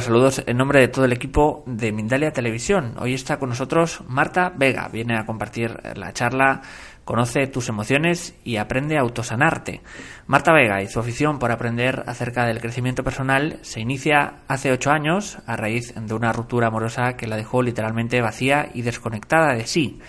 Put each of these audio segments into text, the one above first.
Saludos en nombre de todo el equipo de Mindalia Televisión. Hoy está con nosotros Marta Vega. Viene a compartir la charla Conoce tus emociones y aprende a autosanarte. Marta Vega y su afición por aprender acerca del crecimiento personal se inicia hace ocho años a raíz de una ruptura amorosa que la dejó literalmente vacía y desconectada de sí.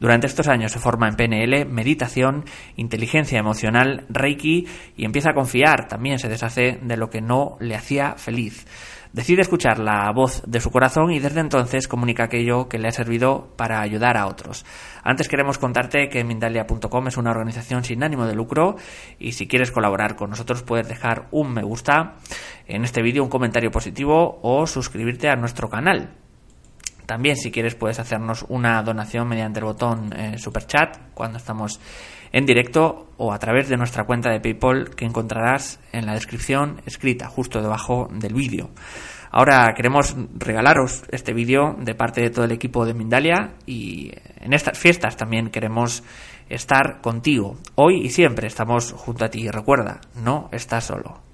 Durante estos años se forma en PNL, meditación, inteligencia emocional, Reiki y empieza a confiar. También se deshace de lo que no le hacía feliz. Decide escuchar la voz de su corazón y desde entonces comunica aquello que le ha servido para ayudar a otros. Antes queremos contarte que Mindalia.com es una organización sin ánimo de lucro y si quieres colaborar con nosotros puedes dejar un me gusta en este vídeo, un comentario positivo o suscribirte a nuestro canal. También si quieres puedes hacernos una donación mediante el botón eh, super chat cuando estamos en directo o a través de nuestra cuenta de PayPal que encontrarás en la descripción escrita justo debajo del vídeo. Ahora queremos regalaros este vídeo de parte de todo el equipo de Mindalia y en estas fiestas también queremos estar contigo. Hoy y siempre estamos junto a ti. Recuerda, no estás solo.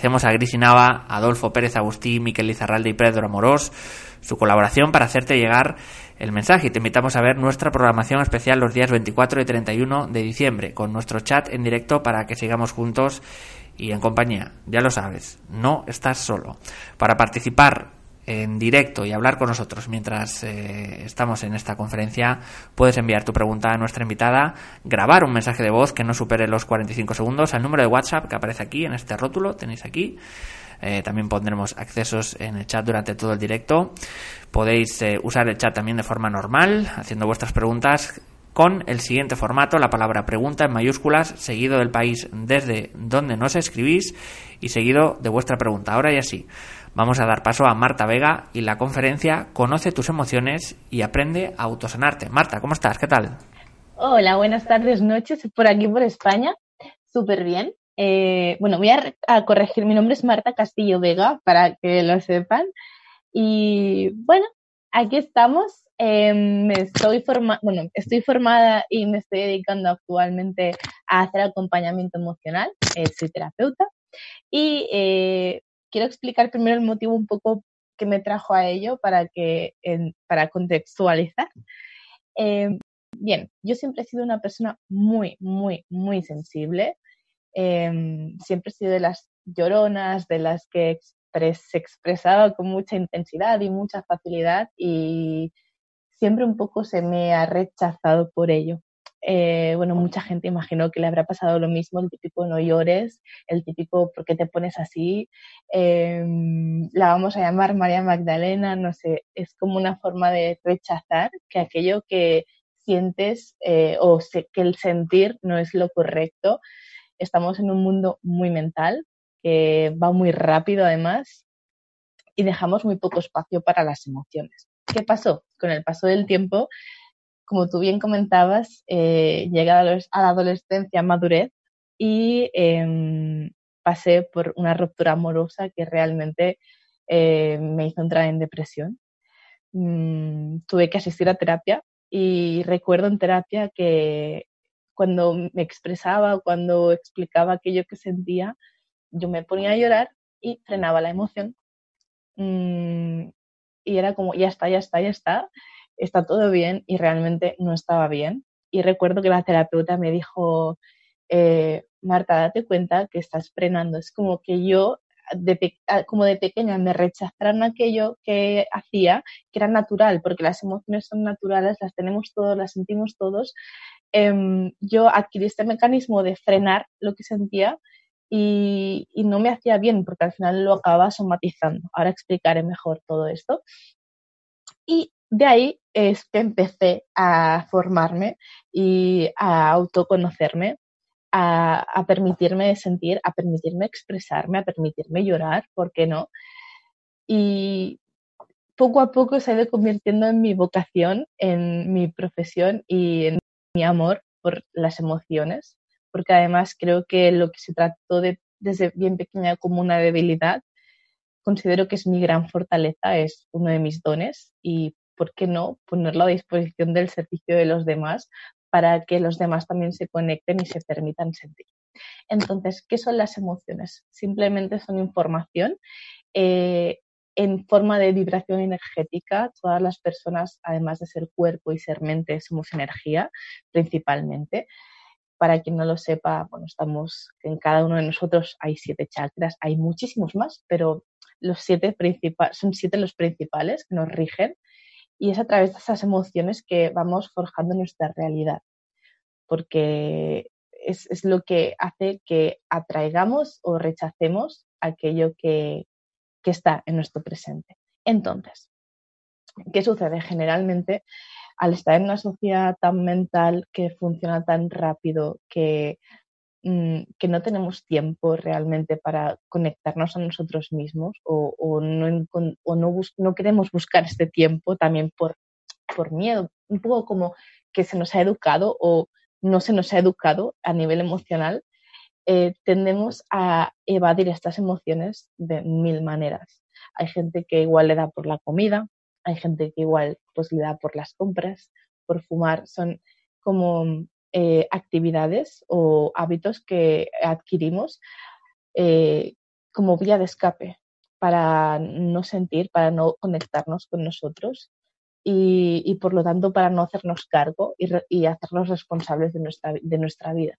Agradecemos a Gris Nava, Adolfo Pérez Agustín, Miquel Lizarralde y Pedro Amorós su colaboración para hacerte llegar el mensaje y te invitamos a ver nuestra programación especial los días 24 y 31 de diciembre con nuestro chat en directo para que sigamos juntos y en compañía. Ya lo sabes, no estás solo. Para participar en directo y hablar con nosotros mientras eh, estamos en esta conferencia, puedes enviar tu pregunta a nuestra invitada, grabar un mensaje de voz que no supere los 45 segundos al número de WhatsApp que aparece aquí en este rótulo, tenéis aquí. Eh, también pondremos accesos en el chat durante todo el directo. Podéis eh, usar el chat también de forma normal, haciendo vuestras preguntas con el siguiente formato, la palabra pregunta en mayúsculas, seguido del país desde donde nos escribís y seguido de vuestra pregunta. Ahora ya sí, vamos a dar paso a Marta Vega y la conferencia Conoce tus emociones y aprende a autosanarte. Marta, ¿cómo estás? ¿Qué tal? Hola, buenas tardes, noches, por aquí por España. Súper bien. Eh, bueno, voy a, corregir, mi nombre es Marta Castillo Vega, para que lo sepan. Y bueno, aquí estamos. Em, estoy, bueno, estoy formada y me estoy dedicando actualmente a hacer acompañamiento emocional, eh, soy terapeuta. Y eh, quiero explicar primero el motivo un poco que me trajo a ello para, que, para contextualizar. Em, bien, yo siempre he sido una persona muy, muy, muy sensible. Em, siempre he sido de las lloronas, de las que se expresaba con mucha intensidad y mucha facilidad y siempre un poco se me ha rechazado por ello. Eh, bueno, mucha gente imaginó que le habrá pasado lo mismo, el típico no llores, el típico ¿por qué te pones así? Em, la vamos a llamar María Magdalena, no sé, es como una forma de rechazar que aquello que sientes eh, o que el sentir no es lo correcto estamos en un mundo muy mental, que va muy rápido además, y dejamos muy poco espacio para las emociones. ¿Qué pasó? Con el paso del tiempo, como tú bien comentabas, eh, llegué a la adolescencia, madurez, y em, pasé por una ruptura amorosa que realmente eh, me hizo entrar en depresión. Mm, tuve que asistir a terapia y recuerdo en terapia que cuando me expresaba, cuando explicaba aquello que sentía, yo me ponía a llorar y frenaba la emoción. Mm, y era como, ya está, ya está, ya está, está todo bien y realmente no estaba bien. Y recuerdo que la terapeuta me dijo, eh, Marta, date cuenta que estás frenando. Es como que yo, de ah, como de pequeña, me rechazaron aquello que hacía, que era natural, porque las emociones son naturales, las tenemos todos, las sentimos todos, em, yo adquirí este mecanismo de frenar lo que sentía y, no me hacía bien porque al final lo acababa somatizando. Ahora explicaré mejor todo esto. Y de ahí es que empecé a formarme y a autoconocerme, a, permitirme sentir, a permitirme expresarme, a permitirme llorar, ¿por qué no? Y poco a poco se ha ido convirtiendo en mi vocación, en mi profesión y en mi amor por las emociones, porque además creo que lo que se trató de, desde bien pequeña como una debilidad, considero que es mi gran fortaleza, es uno de mis dones y, ¿por qué no?, ponerlo a disposición del servicio de los demás para que los demás también se conecten y se permitan sentir. Entonces, ¿qué son las emociones? Simplemente son información. Eh, en forma de vibración energética. Todas las personas, además de ser cuerpo y ser mente, somos energía principalmente. Para quien no lo sepa, bueno, estamos en cada uno de nosotros hay siete chakras, hay muchísimos más, pero los siete son siete los principales que nos rigen y es a través de esas emociones que vamos forjando nuestra realidad, porque es, es lo que hace que atraigamos o rechacemos aquello que, que está en nuestro presente. Entonces, ¿qué sucede? Generalmente, al estar en una sociedad tan mental que funciona tan rápido, que, que no tenemos tiempo realmente para conectarnos a nosotros mismos o, no, o no, queremos buscar este tiempo también por, por miedo, un poco como que se nos ha educado o no se nos ha educado a nivel emocional eh, tendemos a evadir estas emociones de mil maneras. Hay gente que igual le da por la comida, hay gente que igual pues le da por las compras, por fumar, son como eh, actividades o hábitos que adquirimos eh, como vía de escape para no sentir, para no conectarnos con nosotros y, por lo tanto para no hacernos cargo y, y hacernos responsables de nuestra, de nuestra vida.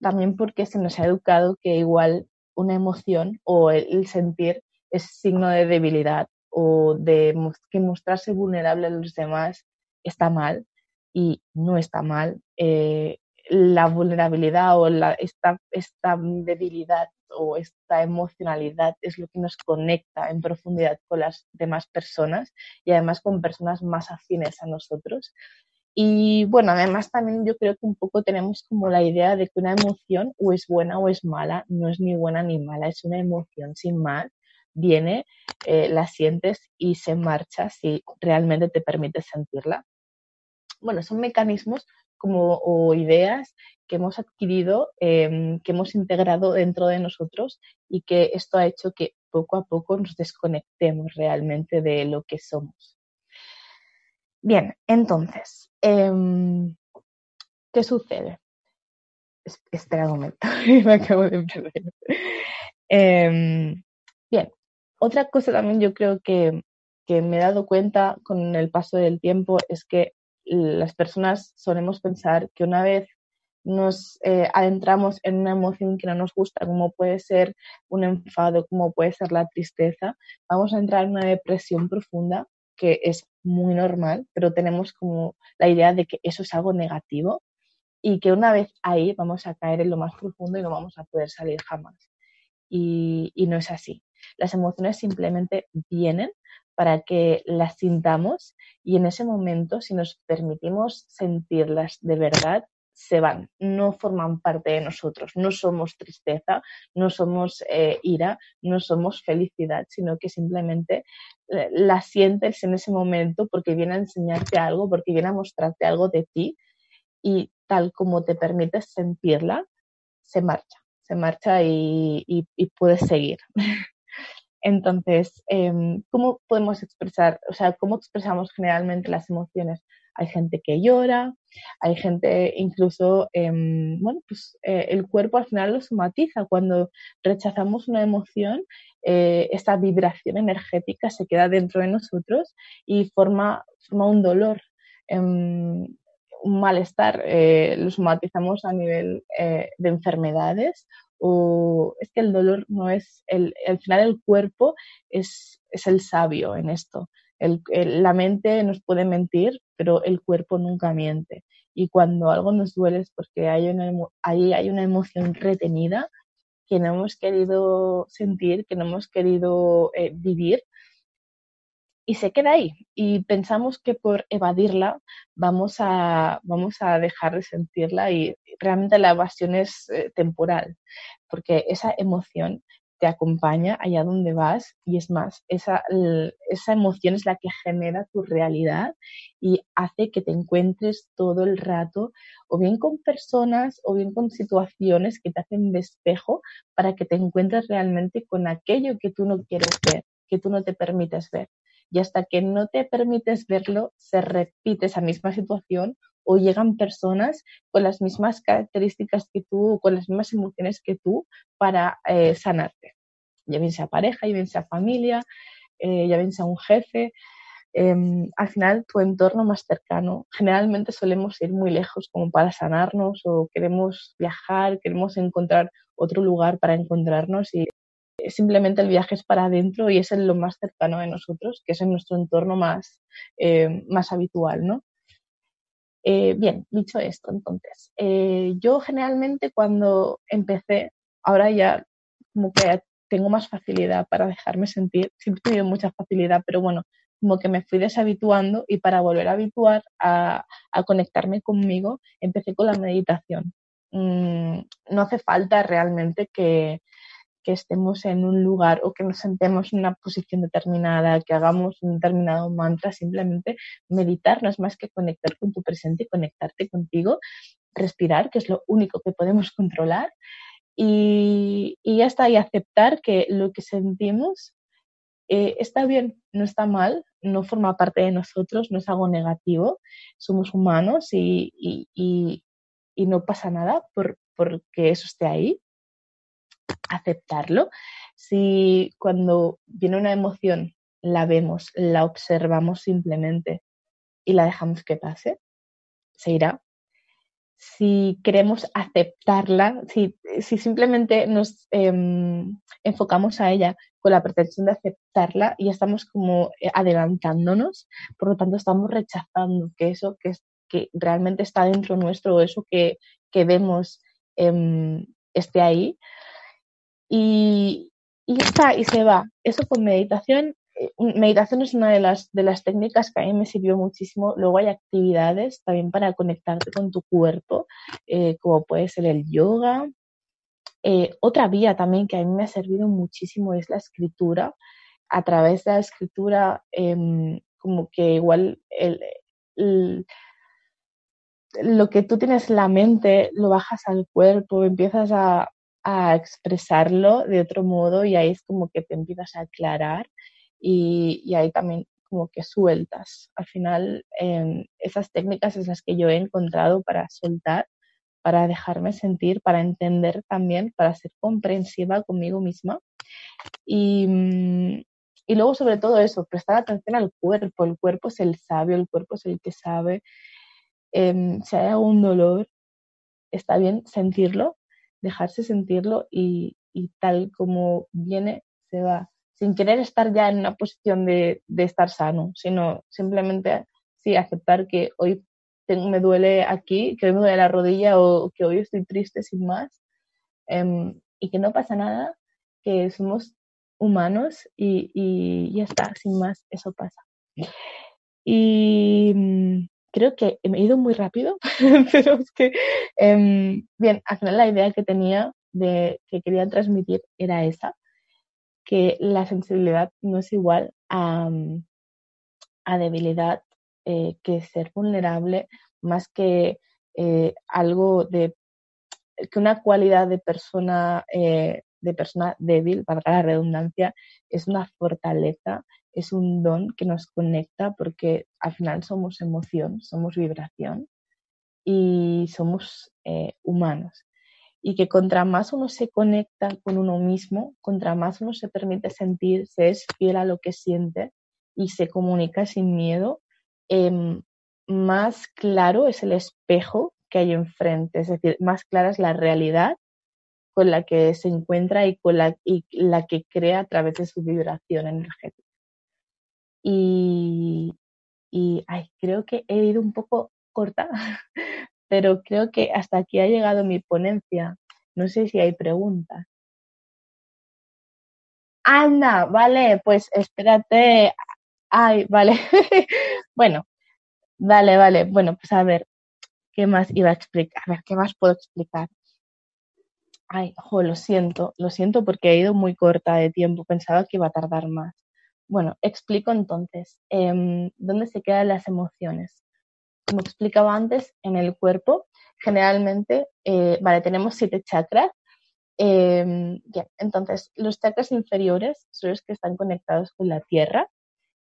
También porque se nos ha educado que igual una emoción o el, sentir es signo de debilidad o de que mostrarse vulnerable a los demás está mal y no está mal. Eh, la vulnerabilidad o esta, esta debilidad o esta emocionalidad es lo que nos conecta en profundidad con las demás personas y además con personas más afines a nosotros. Y bueno, además también yo creo que un poco tenemos como la idea de que una emoción o es buena o es mala, no es ni buena ni mala, es una emoción sin más, viene, eh, la sientes y se marcha si realmente te permite sentirla. Bueno, son mecanismos como o ideas que hemos adquirido, em, que hemos integrado dentro de nosotros y que esto ha hecho que poco a poco nos desconectemos realmente de lo que somos. Bien, entonces, em, ¿qué sucede? Espera un momento, me acabo de perder. Em, bien, otra cosa también yo creo que, me he dado cuenta con el paso del tiempo es que las personas solemos pensar que una vez nos eh, adentramos en una emoción que no nos gusta, como puede ser un enfado, como puede ser la tristeza, vamos a entrar en una depresión profunda que es muy normal, pero tenemos como la idea de que eso es algo negativo y que una vez ahí vamos a caer en lo más profundo y no vamos a poder salir jamás. Y, y no es así. Las emociones simplemente vienen para que las sintamos y en ese momento, si nos permitimos sentirlas de verdad, se van, no forman parte de nosotros, no somos tristeza, no somos eh, ira, no somos felicidad, sino que simplemente eh, la sientes en ese momento porque viene a enseñarte algo, porque viene a mostrarte algo de ti y tal como te permites sentirla, se marcha, se marcha y, puedes seguir. Entonces, em, ¿cómo podemos expresar, o sea, cómo expresamos generalmente las emociones? hay gente que llora, hay gente incluso, em, bueno, pues eh, el cuerpo al final lo somatiza. Cuando rechazamos una emoción, eh, esta vibración energética se queda dentro de nosotros y forma, forma un dolor, em, un malestar. Eh, lo somatizamos a nivel de enfermedades o es que el dolor no es, el, al final el cuerpo es, es el sabio en esto la mente nos puede mentir, pero el cuerpo nunca miente. Y cuando algo nos duele es porque hay una, ahí hay una emoción retenida que no hemos querido sentir, que no hemos querido eh, vivir y se queda ahí. Y pensamos que por evadirla vamos a, vamos a dejar de sentirla y realmente la evasión es eh, temporal, porque esa emoción te acompaña allá donde vas y es más, esa, esa emoción es la que genera tu realidad y hace que te encuentres todo el rato o bien con personas o bien con situaciones que te hacen de para que te encuentres realmente con aquello que tú no quieres ver, que tú no te permites ver y hasta que no te permites verlo, se repite esa misma situación o llegan personas con las mismas características que tú con las mismas emociones que tú para eh, sanarte. Ya bien sea pareja, ya bien sea familia, eh, ya bien sea un jefe. Em, al final, tu entorno más cercano, generalmente solemos ir muy lejos como para sanarnos o queremos viajar, queremos encontrar otro lugar para encontrarnos y simplemente el viaje es para adentro y es en lo más cercano de nosotros, que es en nuestro entorno más, eh, más habitual, ¿no? Eh, bien, dicho esto, entonces, eh, yo generalmente cuando empecé, ahora ya como que tengo más facilidad para dejarme sentir, siempre he tenido mucha facilidad, pero bueno, como que me fui deshabituando y para volver a habituar a, a conectarme conmigo, empecé con la meditación. Mm, no hace falta realmente que, que estemos en un lugar o que nos sentemos en una posición determinada, que hagamos un determinado mantra, simplemente meditar no es más que conectar con tu presente y conectarte contigo, respirar, que es lo único que podemos controlar, y, y ya está, y aceptar que lo que sentimos eh, está bien, no está mal, no forma parte de nosotros, no es algo negativo, somos humanos y, y, y, no pasa nada por, porque eso esté ahí aceptarlo. Si cuando viene una emoción la vemos, la observamos simplemente y la dejamos que pase, se irá. Si queremos aceptarla, si, si simplemente nos em, enfocamos a ella con la pretensión de aceptarla y estamos como eh, adelantándonos, por lo tanto estamos rechazando que eso que, que realmente está dentro nuestro eso que, que vemos em, esté ahí, y, está, y se va. Eso con meditación. Eh, meditación es una de las, de las técnicas que a mí me sirvió muchísimo. Luego hay actividades también para conectarte con tu cuerpo, eh, como puede ser el yoga. Eh, otra vía también que a mí me ha servido muchísimo es la escritura. A través de la escritura, em, como que igual el, lo que tú tienes en la mente lo bajas al cuerpo, empiezas a, a expresarlo de otro modo y ahí es como que te empiezas a aclarar y, y ahí también como que sueltas. Al final, eh, esas técnicas es las que yo he encontrado para soltar, para dejarme sentir, para entender también, para ser comprensiva conmigo misma. Y, mm, y luego, sobre todo eso, prestar atención al cuerpo. El cuerpo es el sabio, el cuerpo es el que sabe. Eh, si hay algún dolor, está bien sentirlo, dejarse sentirlo y, y tal como viene, se va, sin querer estar ya en una posición de, de estar sano, sino simplemente sí aceptar que hoy tengo, me duele aquí, que hoy me duele la rodilla o que hoy estoy triste sin más um, y que no pasa nada, que somos humanos y, y ya está, sin más, eso pasa. Y mm, creo que me he ido muy rápido, pero es que, eh, bien, al final la idea que tenía de que quería transmitir era esa, que la sensibilidad no es igual a, a debilidad, eh, que ser vulnerable, más que eh, algo de, que una cualidad de persona, eh, de persona débil, para la redundancia, es una fortaleza es un don que nos conecta porque al final somos emoción, somos vibración y somos eh, humanos. Y que contra más uno se conecta con uno mismo, contra más uno se permite sentir, se es fiel a lo que siente y se comunica sin miedo, eh, más claro es el espejo que hay enfrente, es decir, más clara es la realidad con la que se encuentra y con la, y la que crea a través de su vibración energética. Y, y ay, creo que he ido un poco corta, pero creo que hasta aquí ha llegado mi ponencia. No sé si hay preguntas. Anda, vale, pues espérate. Ay, vale. bueno, vale, vale. Bueno, pues a ver, ¿qué más iba a explicar? A ver, ¿qué más puedo explicar? Ay, jo, lo siento, lo siento porque he ido muy corta de tiempo, pensaba que iba a tardar más. Bueno, explico entonces, em, ¿dónde se quedan las emociones? Como explicaba antes, en el cuerpo, generalmente, eh, vale, tenemos siete chakras. Em, entonces, los chakras inferiores son los que están conectados con la tierra,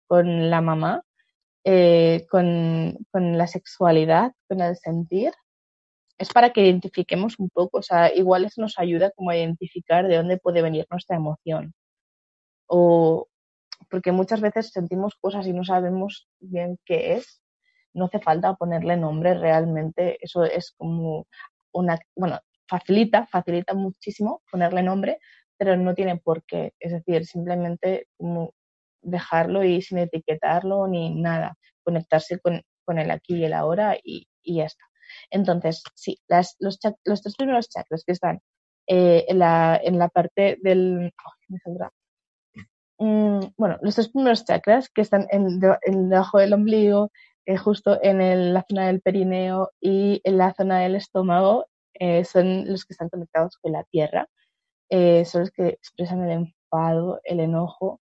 con la mamá, eh, con, con la sexualidad, con el sentir, es para que identifiquemos un poco, o sea, igual eso nos ayuda como a identificar de dónde puede venir nuestra emoción. O porque muchas veces sentimos cosas y no sabemos bien qué es, no hace falta ponerle nombre realmente, eso es como una, bueno, facilita, facilita muchísimo ponerle nombre, pero no tiene por qué, es decir, simplemente como dejarlo y sin etiquetarlo ni nada, conectarse con, con el aquí y el ahora y, y ya está. Entonces, sí, las, los, los, tres primeros chakras que están eh, en, la, parte del... Mm, bueno, los tres primeros chakras que están en, en debajo del ombligo, eh, justo en la zona del perineo y en la zona del estómago, eh, son los que están conectados con la tierra. son los que expresan el enfado, el enojo,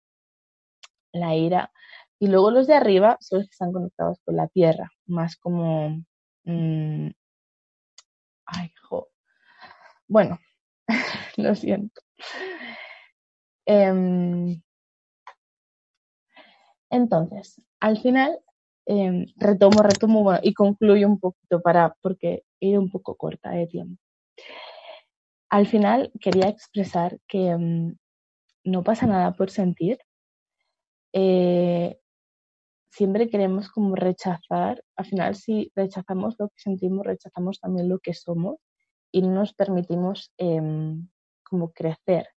la ira. Y luego los de arriba son los que están conectados con la tierra, más como Mm, ay, jo. Bueno, lo siento. Em, entonces, al final, em, retomo, retomo y concluyo un poquito para, porque ido un poco corta de tiempo. Al final quería expresar que em, no pasa nada por sentir. Eh, siempre queremos como rechazar, al final si rechazamos lo que sentimos, rechazamos también lo que somos y no nos permitimos em, como crecer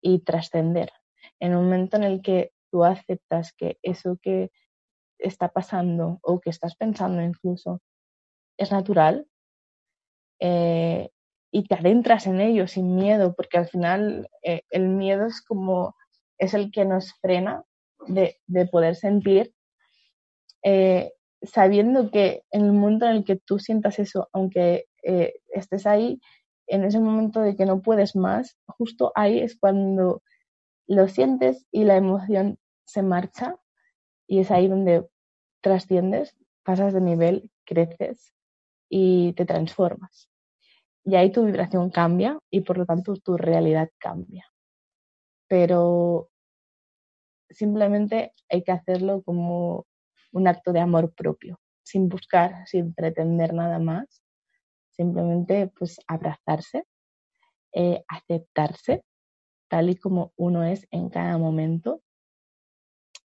y trascender. En un momento en el que tú aceptas que eso que está pasando o que estás pensando incluso es natural eh, y te adentras en ello sin miedo, porque al final eh, el miedo es como es el que nos frena de, de poder sentir eh, sabiendo que en el momento en el que tú sientas eso, aunque eh, estés ahí, en ese momento de que no puedes más, justo ahí es cuando lo sientes y la emoción se marcha y es ahí donde trasciendes, pasas de nivel, creces y te transformas. Y ahí tu vibración cambia y por lo tanto tu realidad cambia. Pero simplemente hay que hacerlo como un acto de amor propio, sin buscar, sin pretender nada más, simplemente pues abrazarse, eh, aceptarse tal y como uno es en cada momento,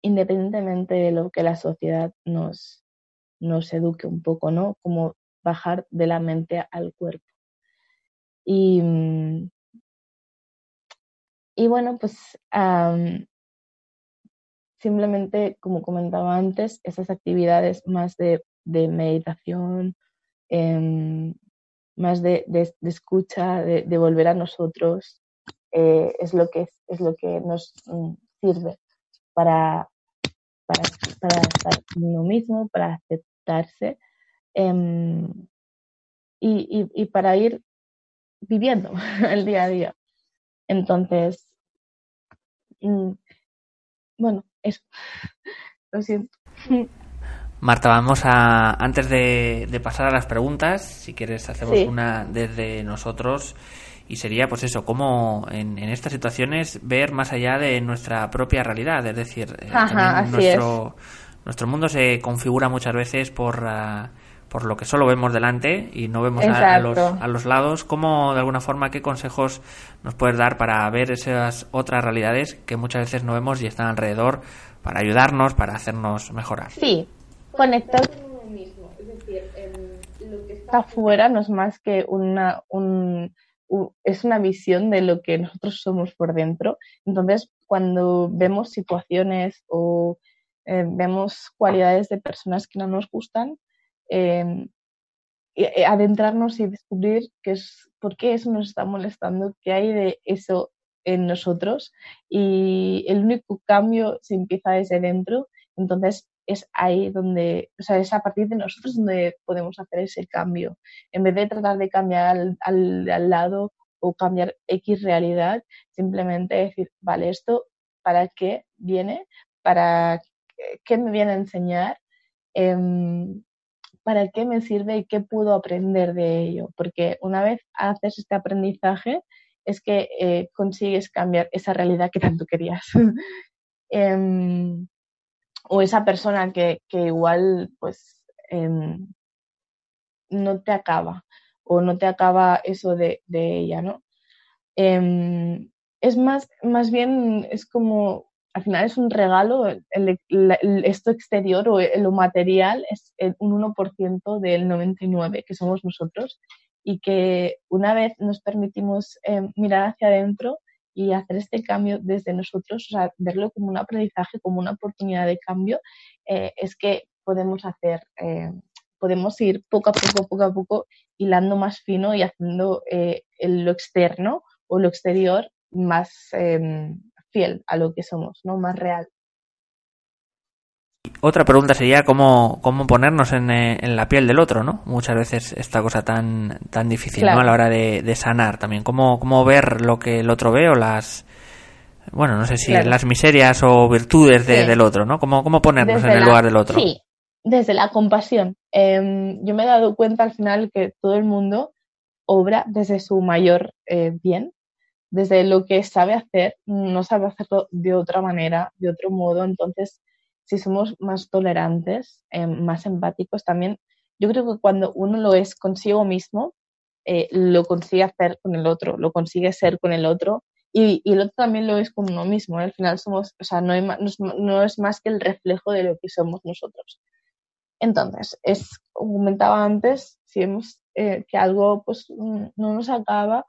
independientemente de lo que la sociedad nos, nos eduque un poco, ¿no? Como bajar de la mente al cuerpo. Y, y bueno, pues simplemente, como comentaba antes, esas actividades más de, meditación, em, más de, escucha, de, volver a nosotros, eh, es, lo que, es lo que nos mm, sirve para, para, estar con uno mismo, para aceptarse em, y, para ir viviendo el día a día. Entonces, mm, bueno, eso. Lo siento. Marta, vamos a, antes de, pasar a las preguntas, si quieres hacemos una desde nosotros y sería pues eso, cómo en, estas situaciones ver más allá de nuestra propia realidad, es decir, eh, nuestro, nuestro mundo se configura muchas veces por... Ah, por lo que solo vemos delante y no vemos a, los, a, los, lados. ¿Cómo, de alguna forma, qué consejos nos puedes dar para ver esas otras realidades que muchas veces no vemos y están alrededor para ayudarnos, para hacernos mejorar? Sí, conectar con uno mismo. Es decir, lo que está afuera no es más que una, un, es una visión de lo que nosotros somos por dentro. Entonces, cuando vemos situaciones o eh, vemos cualidades de personas que no nos gustan, em, adentrarnos y descubrir qué es, por qué eso nos está molestando, qué hay de eso en nosotros. Y el único cambio se empieza desde dentro, entonces es ahí donde, o sea, es a partir de nosotros donde podemos hacer ese cambio. En vez de tratar de cambiar al, al, lado o cambiar X realidad, simplemente decir, vale, esto para qué viene, para qué me viene a enseñar, em, para qué me sirve y qué puedo aprender de ello. Porque una vez haces este aprendizaje, es que eh, consigues cambiar esa realidad que tanto querías. Em, o esa persona que, que igual pues em, no te acaba o no te acaba eso de, de ella, ¿no? Em, es más, más bien, es como, al final es un regalo, el, esto exterior o lo material es un 1% del 99% que somos nosotros y que una vez nos permitimos em, mirar hacia adentro y hacer este cambio desde nosotros, o sea, verlo como un aprendizaje, como una oportunidad de cambio, eh, es que podemos hacer, eh, podemos ir poco a poco, poco a poco, hilando más fino y haciendo eh, lo externo o lo exterior más em, fiel a lo que somos, ¿no? Más real. Otra pregunta sería cómo, cómo ponernos en, eh, en, la piel del otro, ¿no? Muchas veces esta cosa tan, tan difícil, ¿no? A la hora de, de, sanar también. ¿Cómo, ¿Cómo ver lo que el otro ve o las, bueno, no sé si claro. las miserias o virtudes de, sí. del otro, ¿no? ¿Cómo, cómo ponernos desde en el la, lugar del otro? Sí, desde la compasión. Eh, yo me he dado cuenta al final que todo el mundo obra desde su mayor eh, bien, desde lo que sabe hacer, no sabe hacerlo de otra manera, de otro modo. Entonces, si somos más tolerantes, eh, más empáticos también, yo creo que cuando uno lo es consigo mismo, eh, lo consigue hacer con el otro, lo consigue ser con el otro y, y el otro también lo es con uno mismo. ¿eh? Al final somos, o sea, no, hay, es, no, es, más que el reflejo de lo que somos nosotros. Entonces, es, como comentaba antes, si vemos eh, que algo pues, no nos acaba,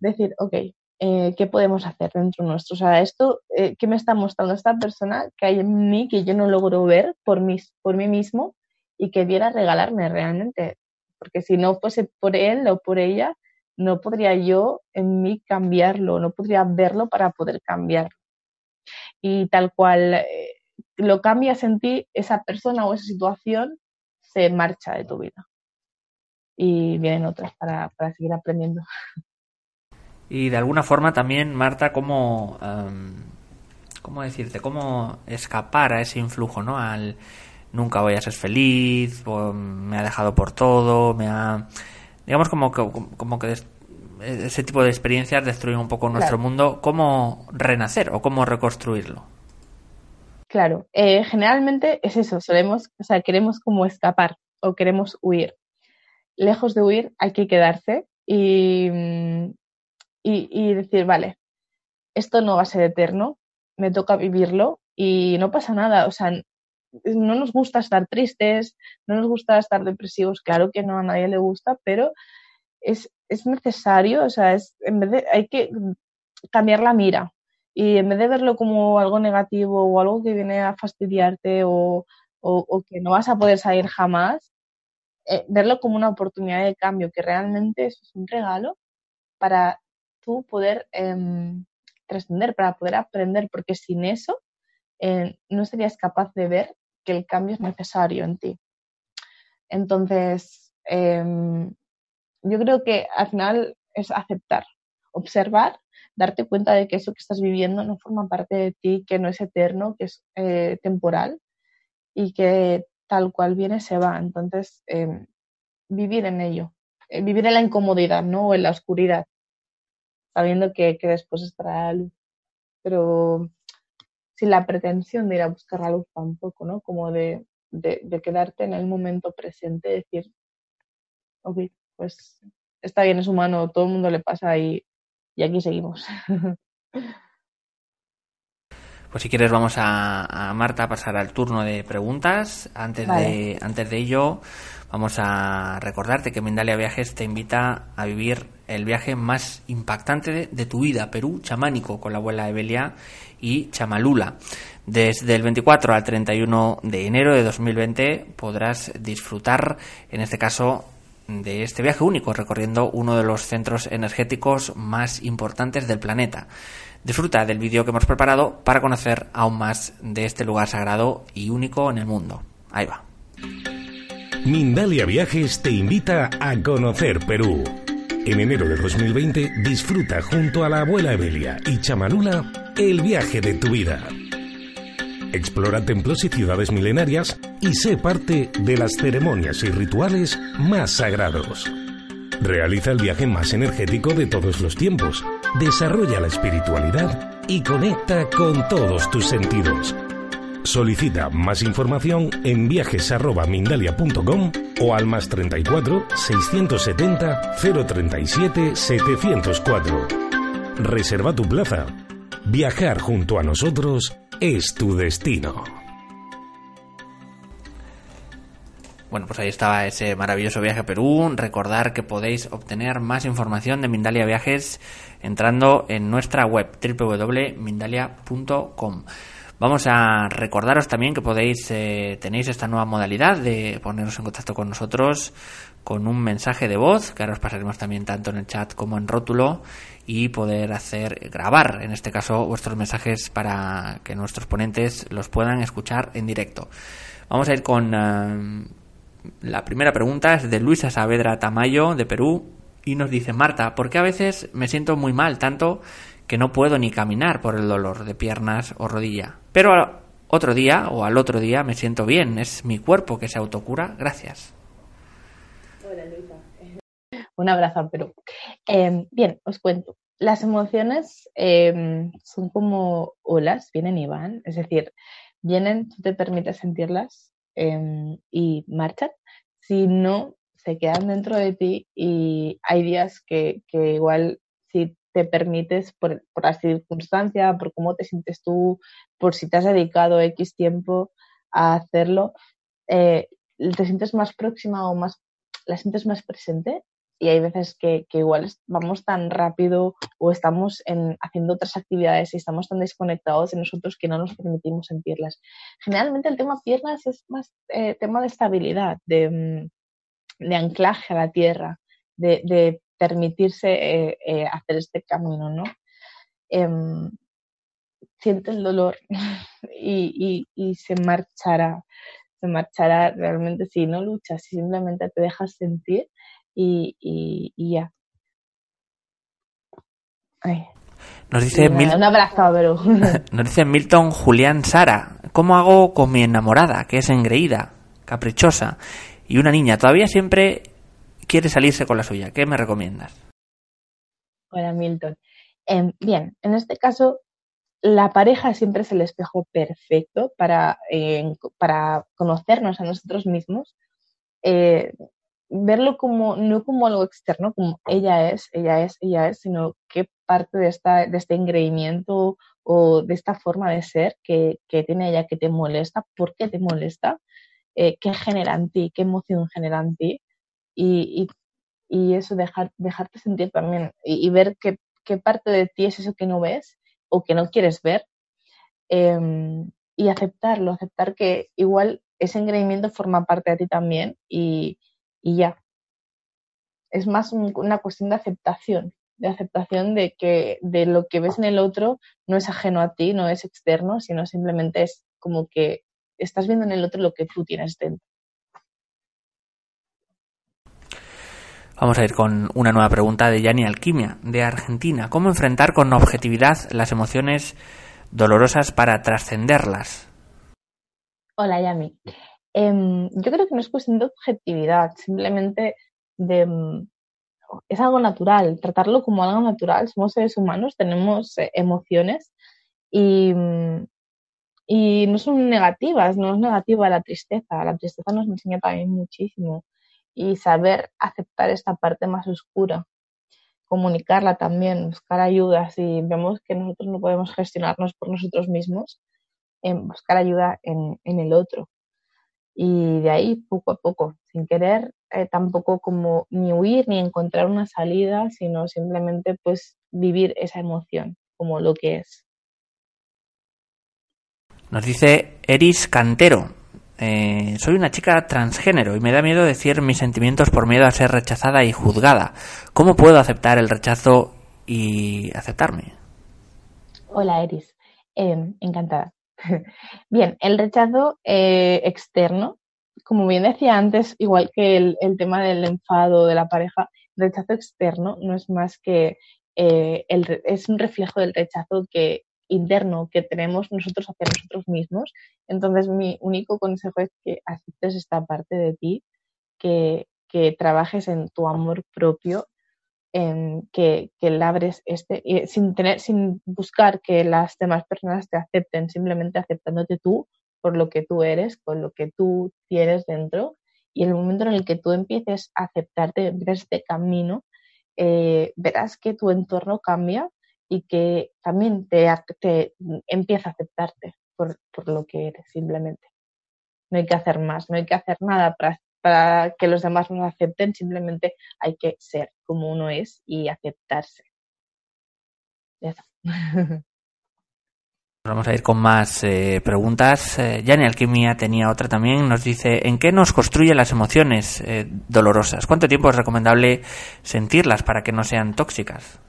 decir, ok, eh, qué podemos hacer dentro nuestro. O sea, esto, eh, ¿qué me está mostrando esta persona que hay en mí que yo no logro ver por mí, por mí mismo y que viera regalarme realmente? Porque si no fuese por él o por ella, no podría yo en mí cambiarlo, no podría verlo para poder cambiarlo. Y tal cual eh, lo cambias en ti, esa persona o esa situación se marcha de tu vida. Y vienen otras para, para seguir aprendiendo. Y de alguna forma también, Marta, ¿cómo, um, cómo decirte? ¿Cómo escapar a ese influjo, ¿no? Al nunca voy a ser feliz, o me ha dejado por todo, me ha... Digamos como que, como que ese tipo de experiencias destruyen un poco nuestro Claro. mundo. ¿Cómo renacer o cómo reconstruirlo? Claro, eh, generalmente es eso, solemos, o sea, queremos como escapar o queremos huir. Lejos de huir hay que quedarse y, y, decir, vale, esto no va a ser eterno, me toca vivirlo y no pasa nada, o sea, no nos gusta estar tristes, no nos gusta estar depresivos, claro que no a nadie le gusta, pero es, es necesario, o sea, es, en vez de, hay que cambiar la mira y en vez de verlo como algo negativo o algo que viene a fastidiarte o, o, o que no vas a poder salir jamás, eh, verlo como una oportunidad de cambio, que realmente eso es un regalo para tú poder eh, trascender, para poder aprender, porque sin eso eh, no serías capaz de ver que el cambio es necesario en ti. Entonces, eh, yo creo que al final es aceptar, observar, darte cuenta de que eso que estás viviendo no forma parte de ti, que no es eterno, que es eh, temporal y que tal cual viene se va. Entonces, eh, vivir en ello, eh, vivir en la incomodidad, ¿no? O en la oscuridad, sabiendo que, que después estará la luz. Pero sin la pretensión de ir a buscar la luz tampoco, ¿no? Como de, de, de quedarte en el momento presente, decir, ok, pues está bien, es humano, todo el mundo le pasa y, y aquí seguimos. Pues si quieres vamos a, Marta a pasar al turno de preguntas. Antes, de, antes de ello, vamos a recordarte que Mindalia Viajes te invita a vivir el viaje más impactante de, tu vida, Perú chamánico, con la abuela Evelia y Chamalula. Desde el 24 al 31 de enero de 2020 podrás disfrutar, en este caso, de este viaje único, recorriendo uno de los centros energéticos más importantes del planeta. Disfruta del vídeo que hemos preparado para conocer aún más de este lugar sagrado y único en el mundo. Ahí va. Mindalia Viajes te invita a conocer Perú. En enero de 2020 disfruta junto a la abuela Evelia y Chamanula el viaje de tu vida. Explora templos y ciudades milenarias y sé parte de las ceremonias y rituales más sagrados. Realiza el viaje más energético de todos los tiempos, desarrolla la espiritualidad y conecta con todos tus sentidos. Solicita más información en viajes.mindalia.com o al más 34 670 037 704. Reserva tu plaza. Viajar junto a nosotros es tu destino. Bueno, pues ahí estaba ese maravilloso viaje a Perú. Recordar que podéis obtener más información de Mindalia Viajes entrando en nuestra web www.mindalia.com. Vamos a recordaros también que podéis eh, tenéis esta nueva modalidad de poneros en contacto con nosotros con un mensaje de voz que ahora os pasaremos también tanto en el chat como en rótulo y poder hacer grabar en este caso vuestros mensajes para que nuestros ponentes los puedan escuchar en directo. Vamos a ir con eh, la primera pregunta es de Luisa Saavedra Tamayo de Perú y nos dice Marta, ¿por qué a veces me siento muy mal tanto que no puedo ni caminar por el dolor de piernas o rodilla? Pero otro día o al otro día me siento bien, es mi cuerpo que se autocura. Gracias. Hola. Un abrazo a Perú. Em, bien, os cuento. Las emociones em, son como olas, vienen y van, es decir, vienen, tú te permites sentirlas Em, y marchan, si no, se quedan dentro de ti y hay días que, que igual si te permites por, por la circunstancia, por cómo te sientes tú, por si te has dedicado X tiempo a hacerlo, eh, te sientes más próxima o más, la sientes más presente y hay veces que, igual vamos tan rápido o estamos en, haciendo otras actividades y estamos tan desconectados de nosotros que no nos permitimos sentirlas. Generalmente el tema piernas es más eh, tema de estabilidad, de, mm, anclaje a la tierra, de permitirse eh, eh, hacer este camino, ¿no? Em, siente el dolor y, y, y se marchará, se marchará realmente si no luchas, si simplemente te dejas sentir y, ya. Nos dice, un abrazo, pero... nos dice Milton Julián Sara, ¿cómo hago con mi enamorada, que es engreída, caprichosa, y una niña todavía siempre quiere salirse con la suya? ¿Qué me recomiendas? Hola Milton. Em, bien, en este caso, la pareja siempre es el espejo perfecto para, para conocernos a nosotros mismos. Eh, verlo como, no como algo externo, como ella es, ella es, ella es, sino qué parte de, esta, de este engreimiento o de esta forma de ser que, que tiene ella que te molesta, por qué te molesta, eh, qué genera en ti, qué emoción genera en ti y, y, eso, dejar, dejarte sentir también y, ver qué, qué, parte de ti es eso que no ves o que no quieres ver em, y aceptarlo, aceptar que igual ese engreimiento forma parte de ti también y, y ya. Es más una cuestión de aceptación, de aceptación de que de lo que ves en el otro no es ajeno a ti, no es externo, sino simplemente es como que estás viendo en el otro lo que tú tienes dentro. Vamos a ir con una nueva pregunta de Yani Alquimia, de Argentina. ¿Cómo enfrentar con objetividad las emociones dolorosas para trascenderlas? Hola, Yami. Em, yo creo que no es cuestión de objetividad, simplemente de, mm, es algo natural, tratarlo como algo natural. Somos seres humanos, tenemos eh, emociones y, mm, y no son negativas, no es negativa la tristeza. La tristeza nos enseña también muchísimo y saber aceptar esta parte más oscura. comunicarla también, buscar ayuda si vemos que nosotros no podemos gestionarnos por nosotros mismos, en buscar ayuda en, el otro. Y de ahí, poco a poco, sin querer eh, tampoco como ni huir ni encontrar una salida, sino simplemente pues vivir esa emoción como lo que es. Nos dice Eris Cantero. Eh, soy una chica transgénero y me da miedo decir mis sentimientos por miedo a ser rechazada y juzgada. ¿Cómo puedo aceptar el rechazo y aceptarme? Hola Eris, em, encantada. bien, el rechazo eh, externo, como bien decía antes, igual que el, tema del enfado de la pareja, el rechazo externo no es más que eh, es un reflejo del rechazo que interno que tenemos nosotros hacia nosotros mismos. Entonces, mi único consejo es que aceptes esta parte de ti, que, que trabajes en tu amor propio, en que, que labres este, y sin, tener, sin buscar que las demás personas te acepten, simplemente aceptándote tú por lo que tú eres, con lo que tú tienes dentro. Y el momento en el que tú empieces a aceptarte, ver este camino, eh, verás que tu entorno cambia y que también te, te empieza a aceptarte por, por, lo que eres, simplemente. No hay que hacer más, no hay que hacer nada para, para que los demás nos acepten, simplemente hay que ser como uno es y aceptarse. Ya está. Vamos a ir con más eh, preguntas. Eh, Alquimia tenía otra también. Nos dice, ¿en qué nos construye las emociones eh, dolorosas? ¿Cuánto tiempo es recomendable sentirlas para que no sean tóxicas?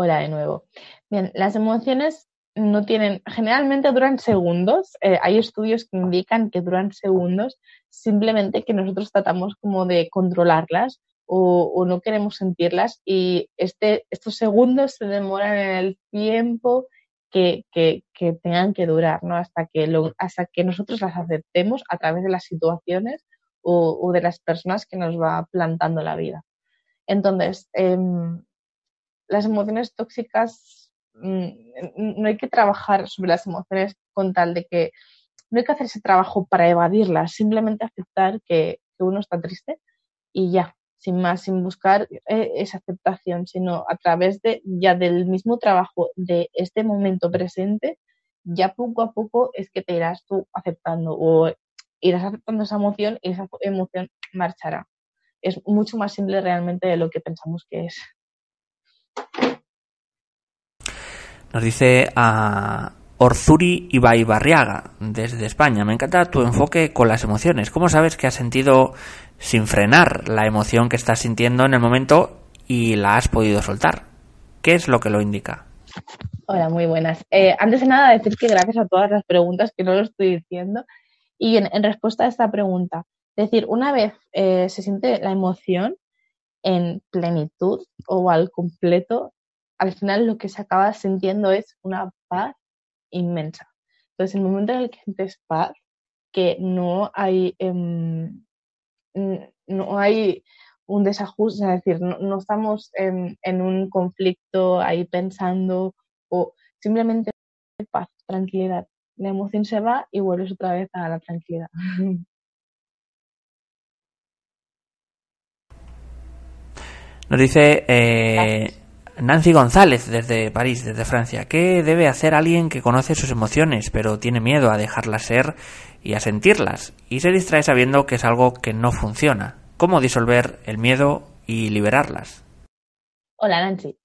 Hola de nuevo. Bien, las emociones no tienen, generalmente duran segundos. Eh, hay estudios que indican que duran segundos, simplemente que nosotros tratamos como de controlarlas o, no queremos sentirlas y este, estos segundos se demoran en el tiempo que, que, tengan que durar, ¿no? Hasta que, lo, hasta que nosotros las aceptemos a través de las situaciones o, de las personas que nos va plantando la vida. Entonces, eh, las emociones tóxicas, mm, no hay que trabajar sobre las emociones con tal de que no hay que hacer ese trabajo para evadirlas, simplemente aceptar que, uno está triste y ya, sin más, sin buscar eh, esa aceptación, sino a través de ya del mismo trabajo de este momento presente, ya poco a poco es que te irás tú aceptando o irás aceptando esa emoción y esa emoción marchará. Es mucho más simple realmente de lo que pensamos que es. Nos dice a Orzuri Ibai Barriaga, desde España. Me encanta tu enfoque con las emociones. ¿Cómo sabes que has sentido sin frenar la emoción que estás sintiendo en el momento y la has podido soltar? ¿Qué es lo que lo indica? Hola, muy buenas. Eh, antes de nada, decir que gracias a todas las preguntas, que no lo estoy diciendo. Y en, respuesta a esta pregunta, decir, una vez eh, se siente la emoción en plenitud o al completo, al final lo que se acaba sintiendo es una paz inmensa. Entonces, el momento en el que sientes paz, que no hay, em, no hay un desajuste, es decir, no, estamos en, en, un conflicto ahí pensando o simplemente paz, tranquilidad. La emoción se va y vuelves otra vez a la tranquilidad. Nos dice eh, Nancy González desde París, desde Francia. ¿Qué debe hacer alguien que conoce sus emociones, pero tiene miedo a dejarlas ser y a sentirlas? Y se distrae sabiendo que es algo que no funciona. ¿Cómo disolver el miedo y liberarlas? Hola Nancy.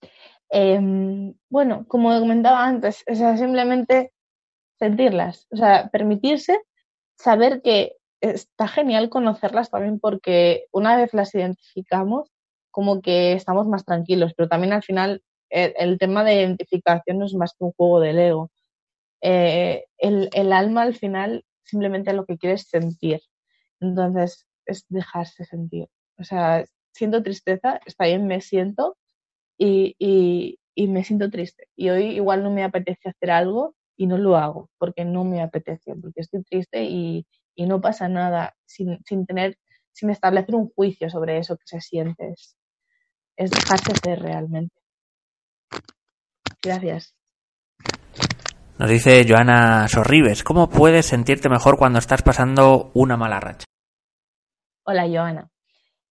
Em, bueno, como comentaba antes, o sea, simplemente sentirlas, o sea, permitirse saber que está genial conocerlas también porque una vez las identificamos, como que estamos más tranquilos, pero también al final el, tema de identificación no es más que un juego del ego. Eh, el, el, alma al final simplemente lo que quiere es sentir. Entonces es dejarse sentir. O sea, siento tristeza, está bien, me siento y, y, y, me siento triste. Y hoy igual no me apetece hacer algo y no lo hago porque no me apetece, porque estoy triste y, y no pasa nada sin, sin tener sin establecer un juicio sobre eso que se siente es dejarse ser realmente. Gracias. Nos dice Joana Sorribes, ¿cómo puedes sentirte mejor cuando estás pasando una mala racha? Hola Joana.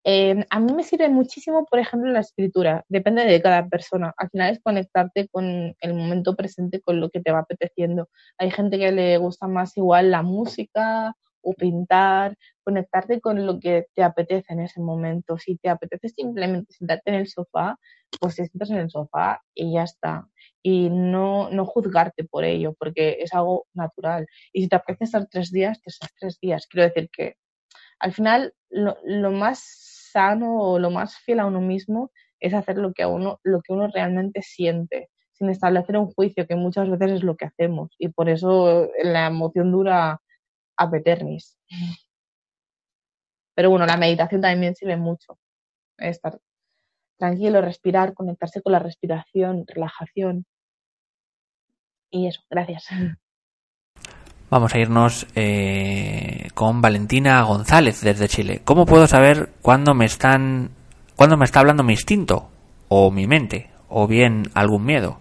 Em, a mí me sirve muchísimo, por ejemplo, la escritura. Depende de cada persona. Al final es conectarte con el momento presente, con lo que te va apeteciendo. Hay gente que le gusta más igual la música o pintar, conectarte con lo que te apetece en ese momento. Si te apetece simplemente sentarte en el sofá, pues te sientas en el sofá y ya está. Y no, no juzgarte por ello, porque es algo natural. Y si te apetece estar tres días, te estás tres días. Quiero decir que al final lo, lo, más sano o lo más fiel a uno mismo es hacer lo que, a uno, lo que uno realmente siente, sin establecer un juicio, que muchas veces es lo que hacemos. Y por eso la emoción dura a. Pero bueno, la meditación también sirve mucho. Estar tranquilo, respirar, conectarse con la respiración, relajación. Y eso, gracias. Vamos a irnos eh, con Valentina González desde Chile. ¿Cómo puedo saber cuándo me están, cuándo me está hablando mi instinto o mi mente o bien algún miedo?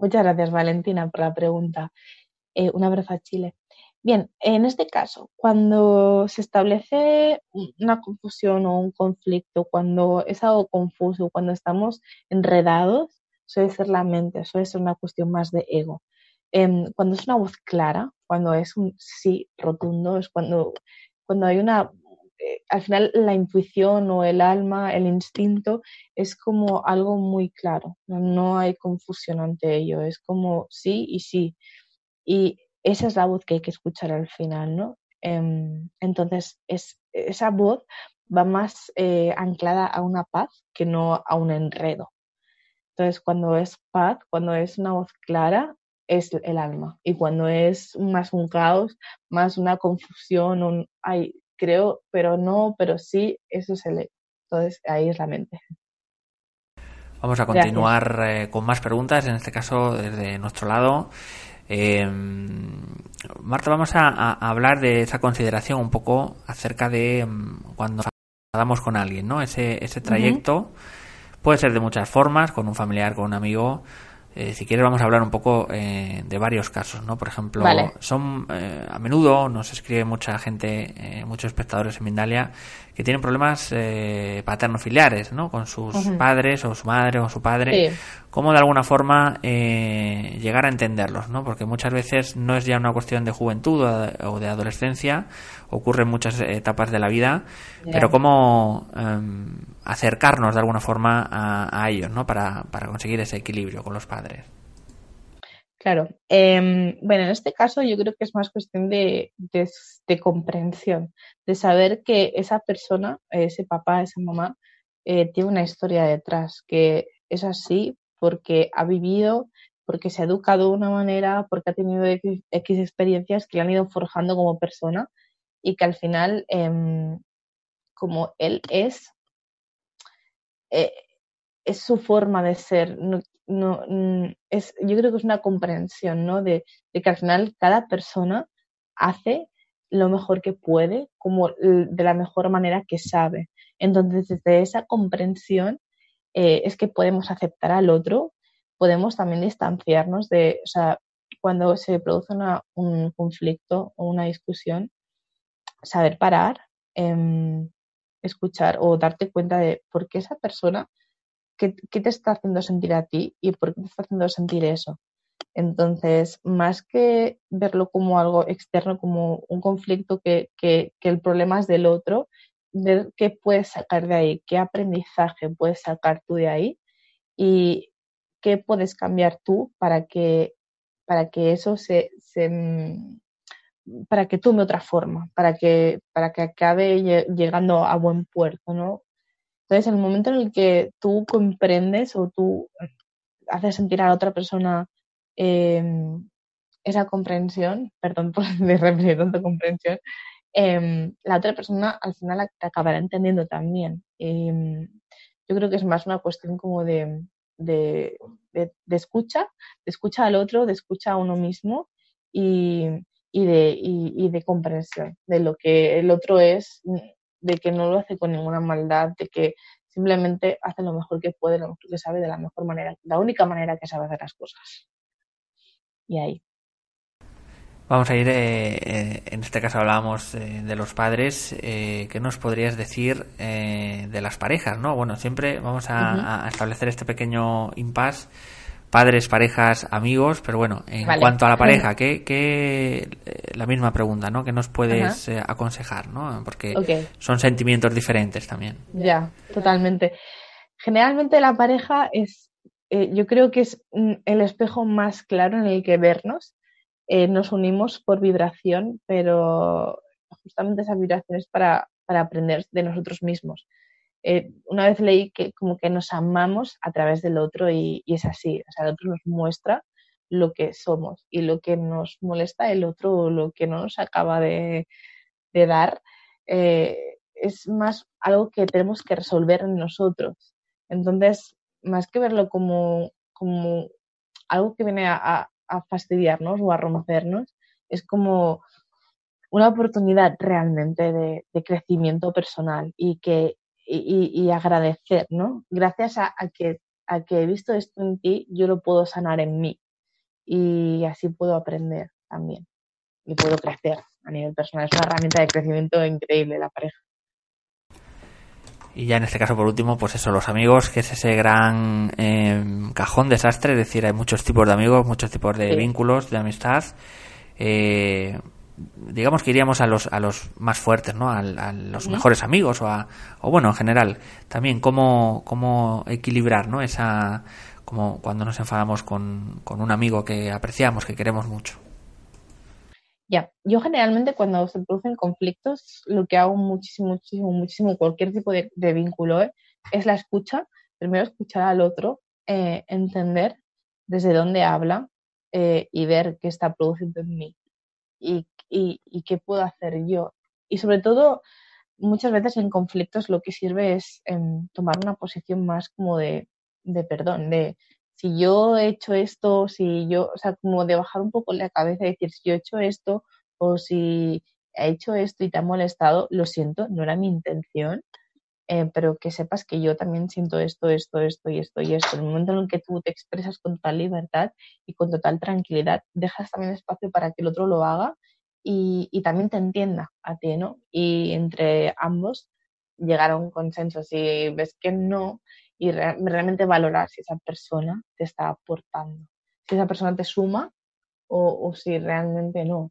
Muchas gracias Valentina por la pregunta. Eh, un abrazo a Chile. Bien, en este caso, cuando se establece una confusión o un conflicto, cuando es algo confuso, cuando estamos enredados, suele ser la mente, suele ser una cuestión más de ego. Em, cuando es una voz clara, cuando es un sí rotundo, es cuando, cuando hay una, eh, al final la intuición o el alma, el instinto, es como algo muy claro, no hay confusión ante ello, es como sí y sí. Y esa es la voz que hay que escuchar al final, ¿no? Em, entonces, es, esa voz va más eh, anclada a una paz que no a un enredo. Entonces, cuando es paz, cuando es una voz clara, es el alma. Y cuando es más un caos, más una confusión, un, ay, creo, pero no, pero sí, eso es el Entonces ahí es la mente. Vamos a continuar eh, con más preguntas, en este caso desde nuestro lado. Eh, Marta, vamos a, hablar de esa consideración un poco acerca de mm, cuando hablamos con alguien, ¿no? Ese, ese trayecto puede ser de muchas formas, con un familiar, con un amigo, eh, si quieres vamos a hablar un poco eh, de varios casos, ¿no? Por ejemplo, son eh, a menudo nos escribe mucha gente, muchos espectadores en Mindalia que tienen problemas paterno-filiares, ¿no? Con sus padres o su madre o su padre. Cómo de alguna forma llegar a entenderlos, ¿no? Porque muchas veces no es ya una cuestión de juventud o de adolescencia, ocurre en muchas etapas de la vida, pero cómo em, acercarnos de alguna forma a, ellos, ¿no? Para, conseguir ese equilibrio con los padres. Claro. Em, bueno, en este caso yo creo que es más cuestión de, comprensión, de saber que esa persona, ese papá, esa mamá, eh, tiene una historia detrás, que es así porque ha vivido, porque se ha educado de una manera, porque ha tenido X, experiencias que le han ido forjando como persona y que al final, em, como él es, eh, es su forma de ser. Mm, yo creo que es una comprensión, ¿no? De, de, que al final cada persona hace lo mejor que puede, como de la mejor manera que sabe. Entonces, desde esa comprensión eh, es que podemos aceptar al otro, podemos también distanciarnos de, o sea, cuando se produce un conflicto o una discusión, saber parar, eh, escuchar o darte cuenta de por qué esa persona, qué, te está haciendo sentir a ti y por qué te está haciendo sentir eso. Entonces, más que verlo como algo externo, como un conflicto que, que, el problema es del otro, ver qué puedes sacar de ahí, qué aprendizaje puedes sacar tú de ahí y qué puedes cambiar tú para que, para que eso se, se, mm, para que tome otra forma, para que, para que acabe llegando a buen puerto, ¿no? Entonces, en el momento en el que tú comprendes o tú haces sentir a la otra persona em, esa comprensión, perdón por repetir tanto comprensión, em, la otra persona al final acabará entendiendo también. Em, yo creo que es más una cuestión como de, de, de, escucha, de escucha al otro, de escucha a uno mismo y, y de, y, de comprensión de lo que el otro es, de que no lo hace con ninguna maldad, de que simplemente hace lo mejor que puede, lo mejor que sabe, de la mejor manera, la única manera que sabe hacer las cosas. Y ahí. Vamos a ir, eh, eh, en este caso hablábamos eh, de los padres, ¿qué nos podrías decir de las parejas? no Bueno, siempre vamos a, establecer este pequeño impasse, padres, parejas, amigos, pero bueno, en cuanto a la pareja, ¿qué, la misma pregunta, ¿no? ¿Qué nos puedes aconsejar, no? Porque son sentimientos diferentes también. Ya, totalmente. Generalmente la pareja es, yo creo que es mm, el espejo más claro en el que vernos eh, nos unimos por vibración, pero justamente esa vibración es para, aprender de nosotros mismos. Eh, una vez leí que como que nos amamos a través del otro y, es así, o sea, el otro nos muestra lo que somos y lo que nos molesta el otro o lo que no nos acaba de, dar eh, es más algo que tenemos que resolver en nosotros. Entonces, más que verlo como, como algo que viene a, a fastidiarnos o a rompernos, es como una oportunidad realmente de, crecimiento personal y que y, agradecer, ¿no? Gracias a, que, a que he visto esto en ti, yo lo puedo sanar en mí y así puedo aprender también y puedo crecer a nivel personal. Es una herramienta de crecimiento increíble la pareja. Y ya en este caso, por último, pues eso, los amigos, que es ese gran em, cajón desastre, es decir, hay muchos tipos de amigos, muchos tipos de vínculos, de amistad. Eh, digamos que iríamos a los, a los más fuertes, ¿no? A, los mejores amigos o, a, o bueno, en general, también cómo, cómo equilibrar, ¿no? Esa, como cuando nos enfadamos con, con un amigo que apreciamos, que queremos mucho. Ya, yo generalmente cuando se producen conflictos, lo que hago muchísimo, muchísimo, muchísimo, cualquier tipo de, vínculo, ¿eh? es la escucha. Primero escuchar al otro, eh, entender desde dónde habla eh, y ver qué está produciendo en mí y, y, qué puedo hacer yo. Y sobre todo, muchas veces en conflictos lo que sirve es em, tomar una posición más como de, de perdón, de si yo he hecho esto, si yo, o sea, como de bajar un poco la cabeza y decir, si yo he hecho esto o si he hecho esto y te ha molestado, lo siento, no era mi intención, eh, pero que sepas que yo también siento esto, esto, esto y esto y esto. En el momento en el que tú te expresas con total libertad y con total tranquilidad, dejas también espacio para que el otro lo haga y, y también te entienda a ti, ¿no? Y entre ambos llegar a un consenso. Si ves que no, y realmente valorar si esa persona te está aportando, si esa persona te suma o, si realmente no.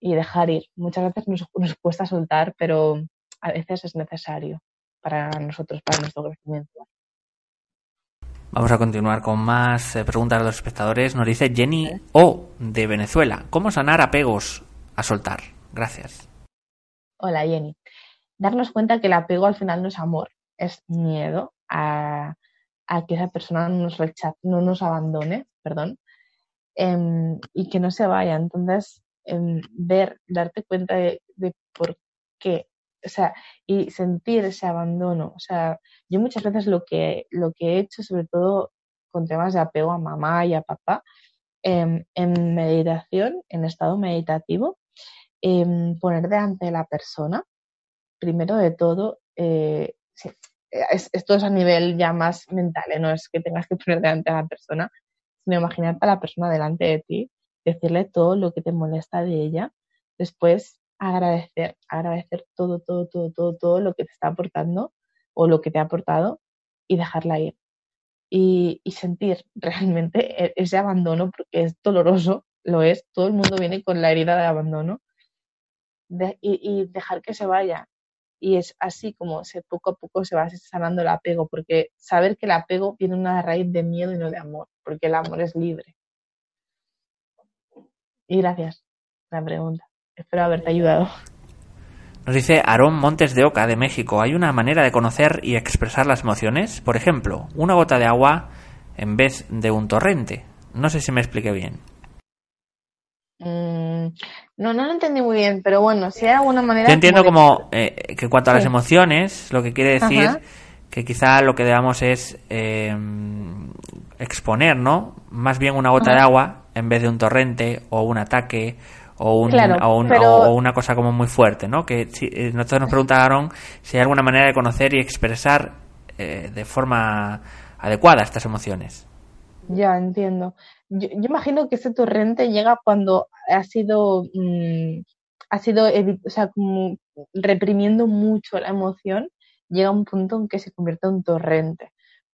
Y dejar ir. Muchas veces nos, nos, cuesta soltar, pero a veces es necesario para nosotros, para nuestro crecimiento. Vamos a continuar con más eh, preguntas de los espectadores. Nos dice Jenny O de Venezuela. ¿Cómo sanar apegos a soltar? Gracias. Hola Jenny. Darnos cuenta que el apego al final no es amor, es miedo a, que esa persona nos rechace, no nos abandone, perdón, em, y que no se vaya. Entonces, em, ver, darte cuenta de, por qué, o sea, y sentir ese abandono. O sea, yo muchas veces lo que, lo que he hecho, sobre todo con temas de apego a mamá y a papá, em, en meditación, en estado meditativo, poner delante de la persona, primero de todo, eh, esto es a nivel ya más mental, ¿eh? no es que tengas que poner delante a la persona, sino imaginarte a la persona delante de ti, decirle todo lo que te molesta de ella, después agradecer, agradecer todo, todo, todo, todo, todo lo que te está aportando o lo que te ha aportado y dejarla ir. Y, sentir realmente e, ese abandono, porque es doloroso, lo es, todo el mundo viene con la herida de abandono, y dejar que se vaya y es así como se, poco a poco se va sanando el apego, porque saber que el apego viene una raíz de miedo y no de amor, porque el amor es libre. Y gracias la pregunta. Espero haberte ayudado. Nos dice Aarón Montes de Oca, de México. ¿Hay una manera de conocer y expresar las emociones? Por ejemplo, una gota de agua en vez de un torrente. No sé si me expliqué bien. Mm, no, no lo entendí muy bien, pero bueno, si hay alguna manera. Yo entiendo como, eh, que en cuanto a las emociones, lo que quiere decir que quizá lo que debamos es eh, exponer, ¿no? Más bien una gota de agua en vez de un torrente o un ataque o, un, o, una cosa como muy fuerte, ¿no? Que si, eh, nosotros nos preguntaron si hay alguna manera de conocer y expresar de forma adecuada estas emociones. Ya entiendo. Yo, imagino que ese torrente llega cuando ha sido, mm, ha sido, o sea, reprimiendo mucho la emoción, llega un punto en que se convierte en un torrente.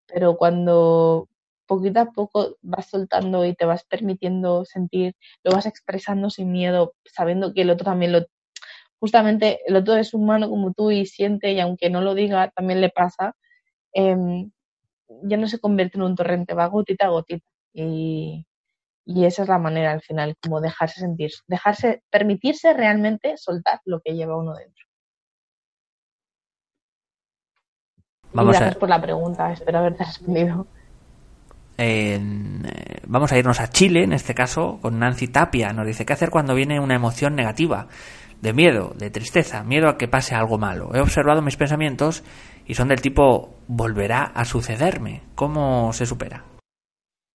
Pero cuando poquito a poco vas soltando y te vas permitiendo sentir, lo vas expresando sin miedo, sabiendo que el otro también lo... Justamente el otro es humano como tú y siente y aunque no lo diga, también le pasa, em, ya no se convierte en un torrente, va gotita a gotita. Y, y esa es la manera al final, como dejarse sentir, dejarse, permitirse realmente soltar lo que lleva uno dentro. Vamos gracias por la pregunta, espero haberte respondido. Eh, vamos a irnos a Chile, en este caso, con Nancy Tapia. Nos dice, ¿qué hacer cuando viene una emoción negativa? De miedo, de tristeza, miedo a que pase algo malo. He observado mis pensamientos y son del tipo, volverá a sucederme. ¿Cómo se supera?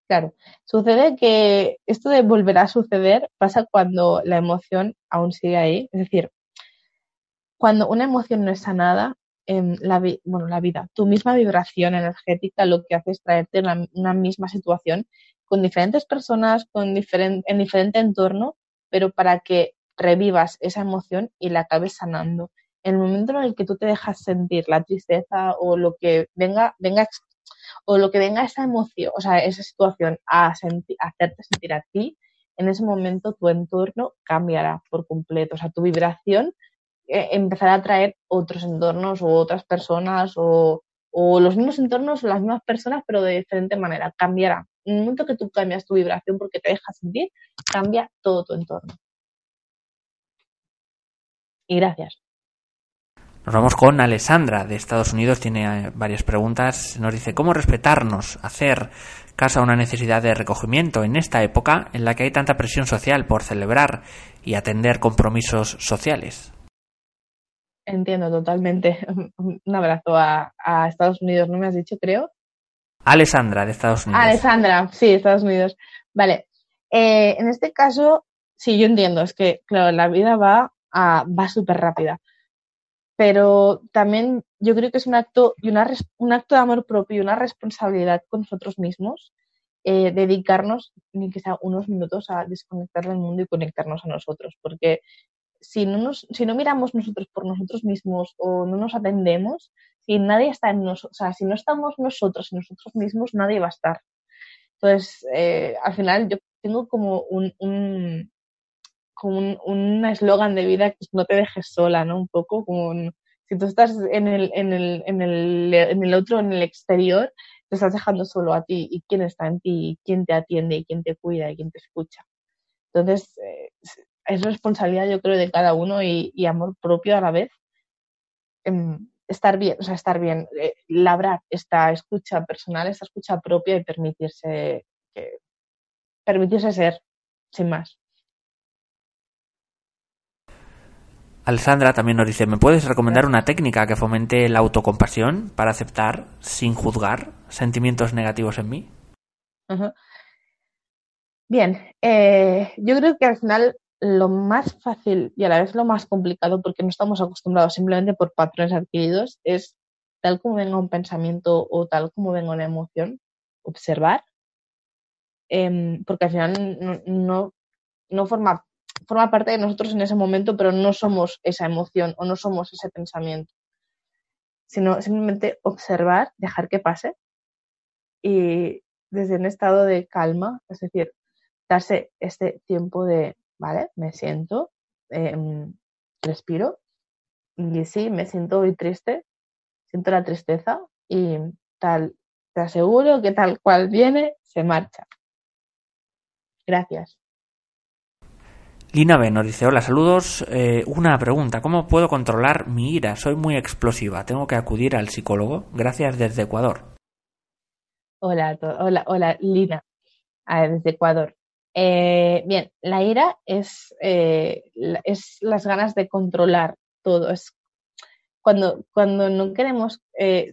Claro, sucede que esto de volverá a suceder pasa cuando la emoción aún sigue ahí. Es decir, cuando una emoción no es sanada, en la, bueno, la vida, tu misma vibración energética lo que hace es traerte una misma situación con diferentes personas, con en diferente entorno, pero para que revivas esa emoción y la acabes sanando. En el momento en el que tú te dejas sentir la tristeza o lo que venga, venga o lo que venga esa emoción, o sea, esa situación a, hacerte sentir a ti, en ese momento tu entorno cambiará por completo. O sea, tu vibración eh, empezará a atraer otros entornos o otras personas o, o, los mismos entornos o las mismas personas, pero de diferente manera. Cambiará. En el momento que tú cambias tu vibración porque te dejas sentir, cambia todo tu entorno. Y gracias. Nos vamos con Alessandra de Estados Unidos, tiene eh, varias preguntas. Nos dice, ¿cómo respetarnos, hacer caso a una necesidad de recogimiento en esta época en la que hay tanta presión social por celebrar y atender compromisos sociales? Entiendo totalmente. Un abrazo a, Estados Unidos, ¿no me has dicho, creo? Alessandra, de Estados Unidos. Alessandra, sí, Estados Unidos. Vale. Eh, en este caso, sí, yo entiendo, es que, claro, la vida va, va súper rápida pero también yo creo que es un acto, y una, un acto de amor propio y una responsabilidad con nosotros mismos, eh, dedicarnos, ni que sea unos minutos, a desconectar del mundo y conectarnos a nosotros, porque si no, nos, si no miramos nosotros por nosotros mismos o no nos atendemos, si nadie está en nosotros, o sea, si no estamos nosotros y nosotros mismos, nadie va a estar. Entonces, eh, al final yo tengo como un, como un eslogan de vida que no te dejes sola, ¿no? Un poco como si tú estás en el, en, el, en, el, en el otro, en el exterior, te estás dejando solo a ti y quién está en ti, y quién te atiende, y quién te cuida, y quién te escucha. Entonces, eh, es responsabilidad, yo creo, de cada uno y, amor propio a la vez. Em, estar bien, o sea, estar bien, eh, labrar esta escucha personal, esta escucha propia y permitirse, permitirse ser, sin más. Alessandra también nos dice, ¿me puedes recomendar una técnica que fomente la autocompasión para aceptar, sin juzgar, sentimientos negativos en mí? Bien, eh, yo creo que al final lo más fácil y a la vez lo más complicado, porque no estamos acostumbrados simplemente por patrones adquiridos, es tal como venga un pensamiento o tal como venga una emoción, observar, em, porque al final no, no, no forma forma parte de nosotros en ese momento, pero no somos esa emoción o no somos ese pensamiento, sino simplemente observar, dejar que pase y desde un estado de calma, es decir, darse este tiempo de, vale, me siento, em, respiro y sí, me siento hoy triste, siento la tristeza y tal, te aseguro que tal cual viene, se marcha. Gracias. Lina B nos dice, hola, saludos. Eh, una pregunta, ¿cómo puedo controlar mi ira? Soy muy explosiva, tengo que acudir al psicólogo. Gracias desde Ecuador. Hola, hola, hola, Lina, desde Ecuador. Eh, bien, la ira es, eh, es las ganas de controlar todo. Es cuando, cuando no queremos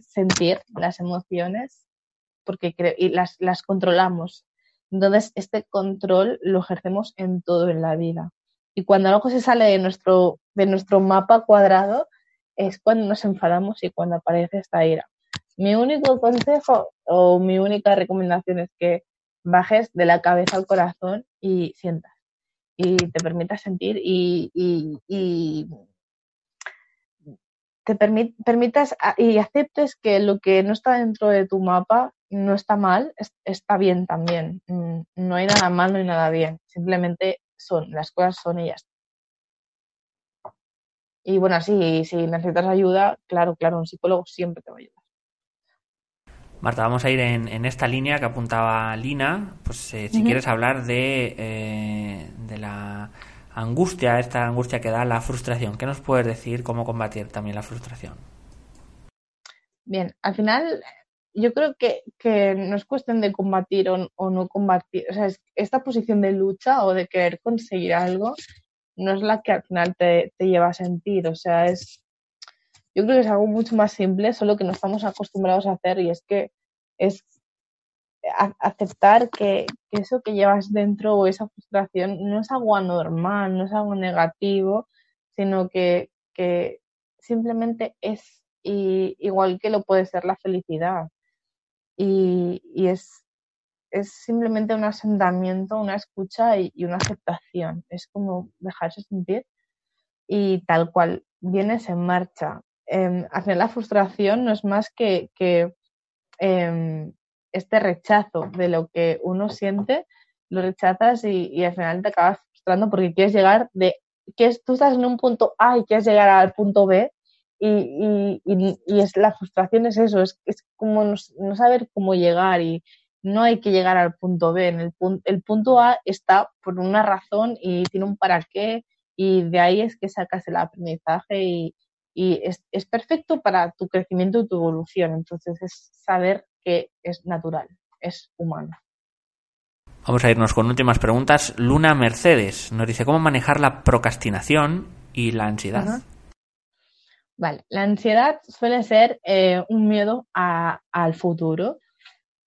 sentir las emociones porque y las, las controlamos entonces, este control lo ejercemos en todo en la vida. Y cuando algo se sale de nuestro, de nuestro mapa cuadrado, es cuando nos enfadamos y cuando aparece esta ira. Mi único consejo o mi única recomendación es que bajes de la cabeza al corazón y sientas. y te permita sentir y, te permitas y aceptes que lo que no está dentro de tu mapa no está mal, está bien también. Mm, no hay nada mal, no hay nada bien. Simplemente son, las cosas son ellas. Y bueno, sí, si necesitas ayuda, claro, claro, un psicólogo siempre te va a ayudar. Marta, vamos a ir en, esta línea que apuntaba Lina. Pues eh, si quieres hablar de, eh, de la angustia, esta angustia que da la frustración, ¿qué nos puedes decir cómo combatir también la frustración? Bien, al final yo creo que, no es cuestión de combatir o, no combatir. O sea, esta posición de lucha o de querer conseguir algo no es la que al final te, lleva a sentir. O sea, es. Yo creo que es algo mucho más simple, solo que no estamos acostumbrados a hacer, y es que es aceptar que, eso que llevas dentro o esa frustración no es algo anormal, no es algo negativo, sino que, simplemente es igual que lo puede ser la felicidad. Y, y es, es simplemente un asentamiento, una escucha y, una aceptación. Es como dejarse sentir y tal cual vienes en marcha. Eh, al final la frustración no es más que, que em, este rechazo de lo que uno siente, lo rechazas y, al final te acabas frustrando porque quieres llegar de, que tú estás en un punto A y quieres llegar al punto B y, y, es, la frustración es eso, es, es como no saber cómo llegar y, no hay que llegar al punto B. En el, el punto A está por una razón y tiene un para qué y de ahí es que sacas el aprendizaje y, es, perfecto para tu crecimiento y tu evolución. Entonces es saber que es natural, es humano. Vamos a irnos con últimas preguntas. Luna Mercedes nos dice cómo manejar la procrastinación y la ansiedad. Vale, la ansiedad suele ser eh, un miedo al futuro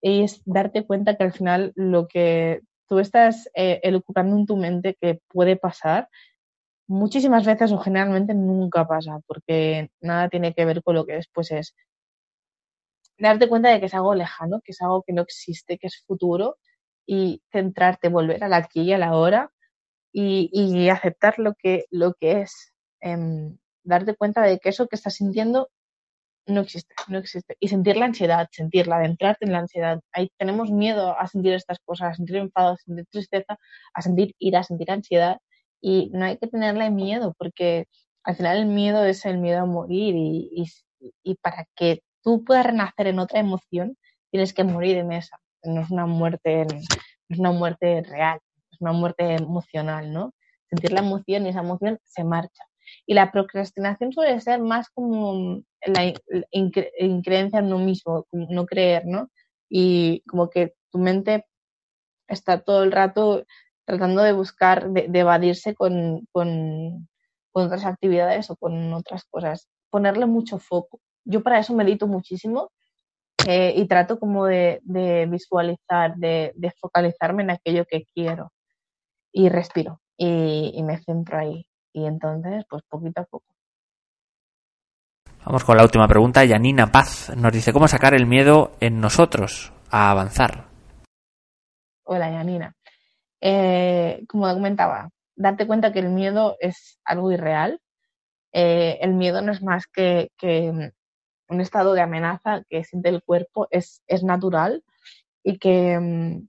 es darte cuenta que al final lo que tú estás eh, elucubrando en tu mente que puede pasar, muchísimas veces o generalmente nunca pasa, porque nada tiene que ver con lo que después es. Darte cuenta de que es algo lejano, que es algo que no existe, que es futuro, y centrarte, volver al aquí y a la hora y, aceptar lo que, lo que es. Em, darte cuenta de que eso que estás sintiendo no existe, no existe. Y sentir la ansiedad, sentirla, adentrarte en la ansiedad. Ahí tenemos miedo a sentir estas cosas, a sentir enfado, a sentir tristeza, a sentir ira, a sentir ansiedad. Y no hay que tenerle miedo, porque al final el miedo es el miedo a morir. Y, y, para que tú puedas renacer en otra emoción, tienes que morir en esa. No es una muerte, no es una muerte real, es una muerte emocional, ¿no? Sentir la emoción y esa emoción se marcha. Y la procrastinación suele ser más como la increencia en uno mismo, no creer, ¿no? Y como que tu mente está todo el rato tratando de buscar, de, evadirse con, con, otras actividades o con otras cosas. Ponerle mucho foco. Yo para eso medito muchísimo eh, y trato como de, visualizar, de, focalizarme en aquello que quiero. Y respiro y me centro ahí. Y entonces, pues poquito a poco. Vamos con la última pregunta. Yanina Paz nos dice, ¿cómo sacar el miedo en nosotros a avanzar? Hola, Yanina. Eh, como comentaba, darte cuenta que el miedo es algo irreal. Eh, el miedo no es más que, un estado de amenaza que siente el cuerpo, es, es natural y que,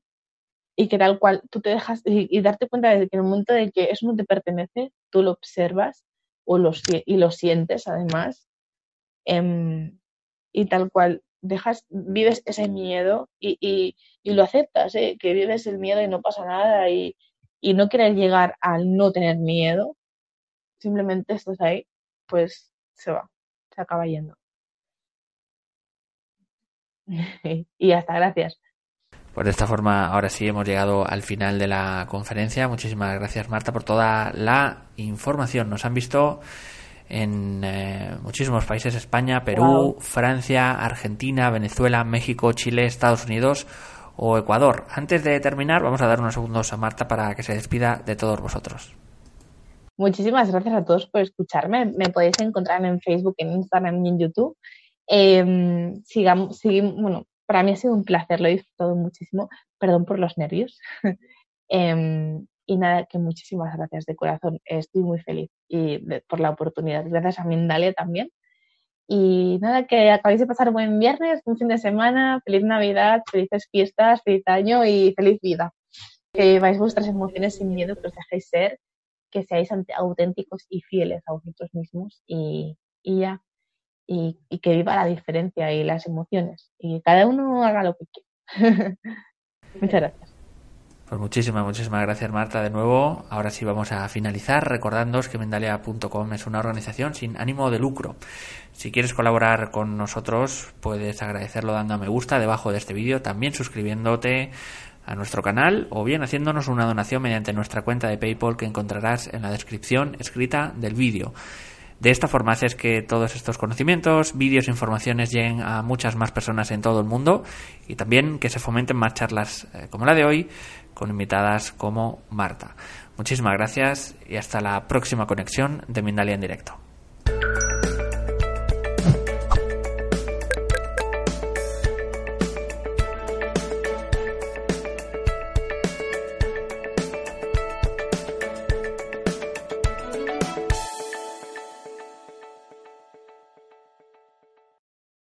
y que tal cual tú te dejas y, darte cuenta de que en el momento de que eso no te pertenece, tú lo observas o lo, y lo sientes además em, y tal cual dejas, vives ese miedo y, y, y lo aceptas, ¿eh? que vives el miedo y no pasa nada y, y no quieres llegar al no tener miedo, simplemente estás ahí, pues se va, se acaba yendo. y hasta gracias. Pues de esta forma, ahora sí hemos llegado al final de la conferencia. Muchísimas gracias, Marta, por toda la información. Nos han visto en eh, muchísimos países: España, Perú, Francia, Argentina, Venezuela, México, Chile, Estados Unidos o Ecuador. Antes de terminar, vamos a dar unos segundos a Marta para que se despida de todos vosotros. Muchísimas gracias a todos por escucharme. Me podéis encontrar en Facebook, en Instagram y en YouTube. Eh, sigamos, seguimos, bueno, para mí ha sido un placer, lo he disfrutado muchísimo. Perdón por los nervios. Em, Y nada, que muchísimas gracias de corazón. Estoy muy feliz y por la oportunidad. Gracias a Mindalia también. Y nada, que acabéis de pasar un buen viernes, un fin de semana, feliz Navidad, felices fiestas, feliz año y feliz vida. Que vais vuestras emociones sin miedo, que os dejéis ser, que seáis auténticos y fieles a vosotros mismos y, y ya. Y, y, que viva la diferencia y las emociones. Y que cada uno haga lo que quiera. Muchas gracias. Pues muchísimas, muchísimas gracias Marta de nuevo. Ahora sí vamos a finalizar recordándoos que Mendalia.com es una organización sin ánimo de lucro. Si quieres colaborar con nosotros puedes agradecerlo dando a me gusta debajo de este vídeo, también suscribiéndote a nuestro canal o bien haciéndonos una donación mediante nuestra cuenta de PayPal que encontrarás en la descripción escrita del vídeo. De esta forma haces que todos estos conocimientos, vídeos e informaciones lleguen a muchas más personas en todo el mundo y también que se fomenten más charlas eh, como la de hoy con invitadas como Marta. Muchísimas gracias y hasta la próxima conexión de Mindalia en directo.